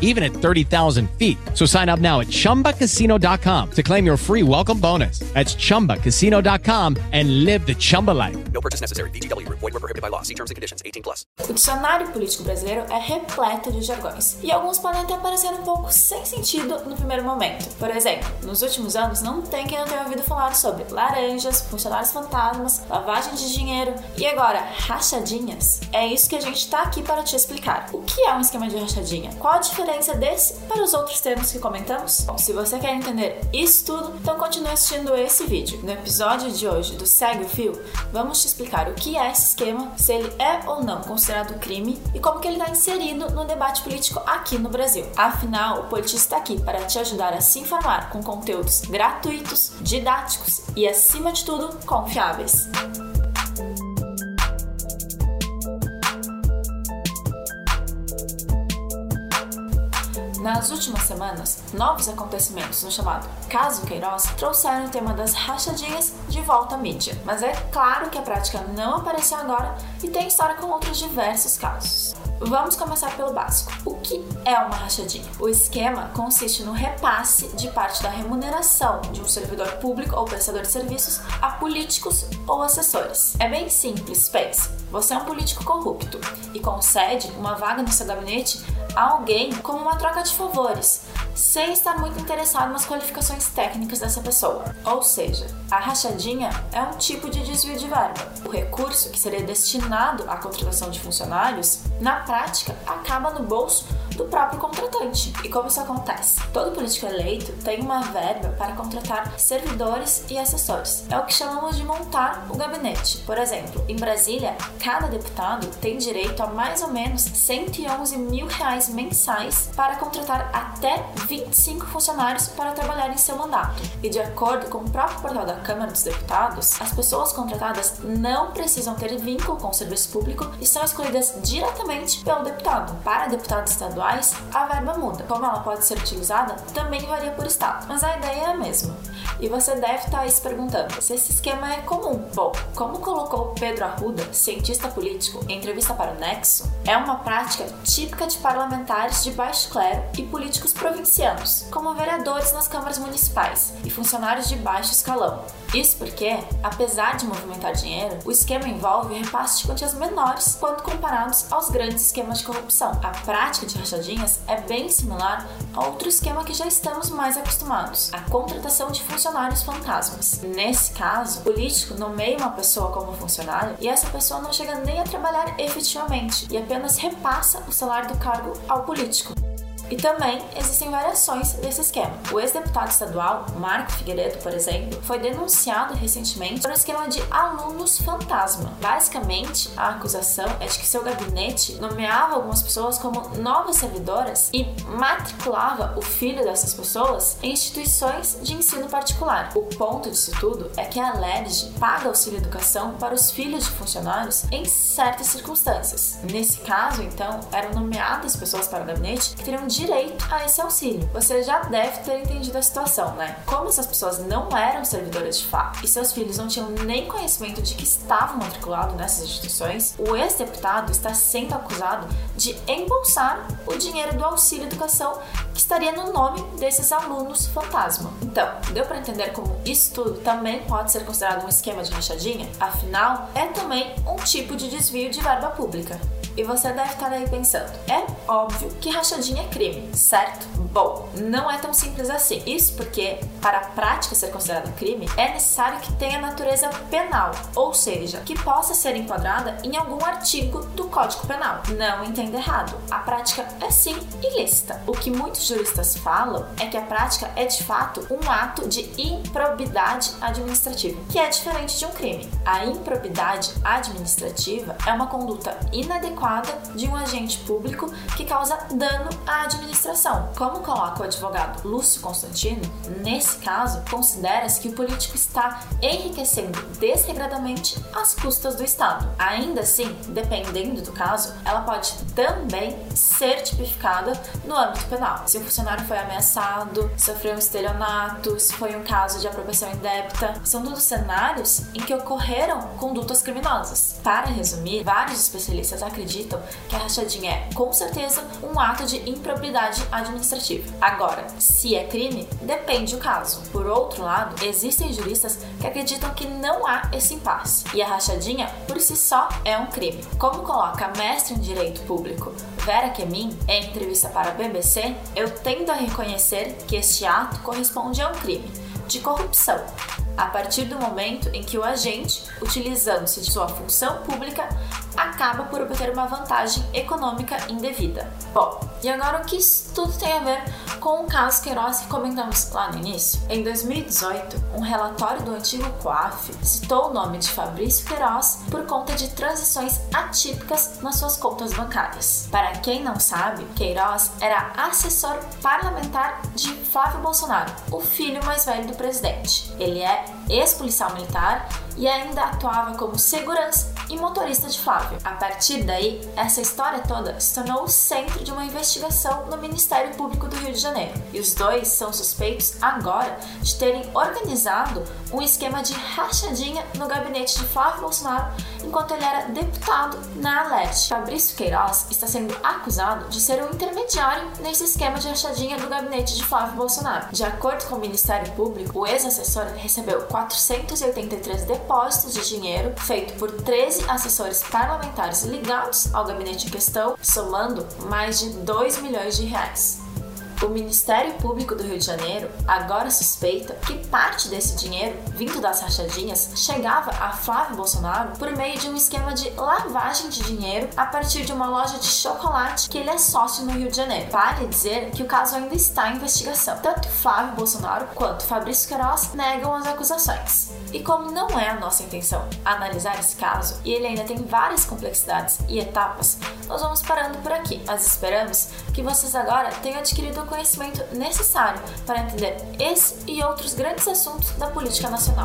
even at 30,000 feet. So sign up now at ChumbaCasino.com to claim your free welcome bonus. That's ChumbaCasino.com and live the Chumba life. No purchase necessary. VGW. Void were prohibited by law. See terms and conditions. 18 plus. O dicionário político brasileiro é repleto de jargões, e alguns podem até parecer um pouco sem sentido no primeiro momento. Por exemplo, nos últimos anos não tem quem não tenha ouvido falar sobre laranjas, funcionários fantasmas, lavagem de dinheiro e agora rachadinhas. É isso que a gente está aqui para te explicar. O que é um esquema de rachadinha? Qual a diferença diferença desse para os outros termos que comentamos? Bom, se você quer entender isso tudo, então continue assistindo esse vídeo. No episódio de hoje do Segue o Fio, vamos te explicar o que é esse esquema, se ele é ou não considerado crime e como que ele está inserido no debate político aqui no Brasil. Afinal, o Politista está aqui para te ajudar a se informar com conteúdos gratuitos, didáticos e, acima de tudo, confiáveis. Nas últimas semanas, novos acontecimentos no chamado Caso Queiroz trouxeram o tema das rachadinhas de volta à mídia. Mas é claro que a prática não apareceu agora e tem história com outros diversos casos. Vamos começar pelo básico. O que é uma rachadinha? O esquema consiste no repasse de parte da remuneração de um servidor público ou prestador de serviços a políticos ou assessores. É bem simples, pense. Você é um político corrupto e concede uma vaga no seu gabinete alguém como uma troca de favores, sem estar muito interessado nas qualificações técnicas dessa pessoa. Ou seja, a rachadinha é um tipo de desvio de verba. O recurso que seria destinado à contratação de funcionários, na prática, acaba no bolso do próprio contratante. E como isso acontece? Todo político eleito tem uma verba para contratar servidores e assessores. É o que chamamos de montar o gabinete. Por exemplo, em Brasília, cada deputado tem direito a mais ou menos 111 mil reais mensais para contratar até 25 funcionários para trabalhar em seu mandato. E de acordo com o próprio portal da Câmara dos Deputados, as pessoas contratadas não precisam ter vínculo com o serviço público e são escolhidas diretamente pelo deputado. Para deputados estaduais, a verba muda. Como ela pode ser utilizada, também varia por estado, mas a ideia é a mesma. E você deve estar se perguntando se esse esquema é comum. Bom, como colocou Pedro Arruda, cientista político, em entrevista para o Nexo, é uma prática típica de parlamentares de baixo clero e políticos provincianos, como vereadores nas câmaras municipais e funcionários de baixo escalão. Isso porque, apesar de movimentar dinheiro, o esquema envolve repasse de quantias menores quando comparados aos grandes esquemas de corrupção. A prática de rachadinhas é bem similar a outro esquema que já estamos mais acostumados, a contratação de funcionários fantasmas. Nesse caso, o político nomeia uma pessoa como funcionário e essa pessoa não chega nem a trabalhar efetivamente e apenas repassa o salário do cargo ao político. E também existem variações desse esquema. O ex-deputado estadual, Marco Figueiredo, por exemplo, foi denunciado recentemente por um esquema de alunos fantasma. Basicamente, a acusação é de que seu gabinete nomeava algumas pessoas como novas servidoras e matriculava o filho dessas pessoas em instituições de ensino particular. O ponto disso tudo é que a LERJ paga auxílio educação para os filhos de funcionários em certas circunstâncias. Nesse caso, então, eram nomeadas pessoas para o gabinete que teriam direito a esse auxílio. Você já deve ter entendido a situação, né? Como essas pessoas não eram servidoras de fato e seus filhos não tinham nem conhecimento de que estavam matriculados nessas instituições, o ex-deputado está sendo acusado de embolsar o dinheiro do auxílio educação que estaria no nome desses alunos fantasma. Então, deu para entender como isso tudo também pode ser considerado um esquema de rachadinha? Afinal, é também um tipo de desvio de verba pública. E você deve estar aí pensando: é óbvio que rachadinha é crime, certo? Bom, não é tão simples assim. Isso porque, para a prática ser considerada crime, é necessário que tenha natureza penal, ou seja, que possa ser enquadrada em algum artigo do Código Penal. Não entenda errado, a prática é sim ilícita. O que muitos juristas falam é que a prática é de fato um ato de improbidade administrativa, que é diferente de um crime. A improbidade administrativa é uma conduta inadequada de um agente público que causa dano à administração. Como coloca o advogado Lúcio Constantino, nesse caso, considera-se que o político está enriquecendo desregradamente às custas do Estado. Ainda assim, dependendo do caso, ela pode também ser tipificada no âmbito penal. Se o funcionário foi ameaçado, sofreu um estelionato, se foi um caso de apropriação indébita, são todos cenários em que ocorreram condutas criminosas. Para resumir, vários especialistas acreditam que a rachadinha é, com certeza, um ato de improbidade administrativa Agora, se é crime, depende do caso. Por outro lado, existem juristas que acreditam que não há esse impasse e a rachadinha por si só é um crime. Como coloca a mestre em direito público Vera Kemin em entrevista para a BBC, eu tendo a reconhecer que este ato corresponde a um crime de corrupção, a partir do momento em que o agente, utilizando-se de sua função pública, acaba por obter uma vantagem econômica indevida. Bom, e agora o que isso tudo tem a ver com o caso Queiroz que comentamos lá no início? Em 2018, um relatório do antigo COAF citou o nome de Fabrício Queiroz por conta de transações atípicas nas suas contas bancárias. Para quem não sabe, Queiroz era assessor parlamentar de Flávio Bolsonaro, o filho mais velho do presidente. Ele é ex-policial militar e ainda atuava como segurança e motorista de Flávio. A partir daí, essa história toda se tornou o centro de uma investigação no Ministério Público do Rio de Janeiro. E os dois são suspeitos agora de terem organizado um esquema de rachadinha no gabinete de Flávio Bolsonaro enquanto ele era deputado na Alerte. Fabrício Queiroz está sendo acusado de ser um intermediário nesse esquema de rachadinha do gabinete de Flávio Bolsonaro. De acordo com o Ministério Público, o ex-assessor recebeu 483 depósitos de dinheiro feito por 13 assessores parlamentares ligados ao gabinete em questão, somando mais de 2 milhões de reais. O Ministério Público do Rio de Janeiro agora suspeita que parte desse dinheiro, vindo das rachadinhas, chegava a Flávio Bolsonaro por meio de um esquema de lavagem de dinheiro a partir de uma loja de chocolate que ele é sócio no Rio de Janeiro. Vale dizer que o caso ainda está em investigação. Tanto Flávio Bolsonaro quanto Fabrício Queiroz negam as acusações. E como não é a nossa intenção analisar esse caso, e ele ainda tem várias complexidades e etapas, nós vamos parando por aqui. Mas esperamos que vocês agora tenham adquirido o conhecimento necessário para entender esse e outros grandes assuntos da política nacional.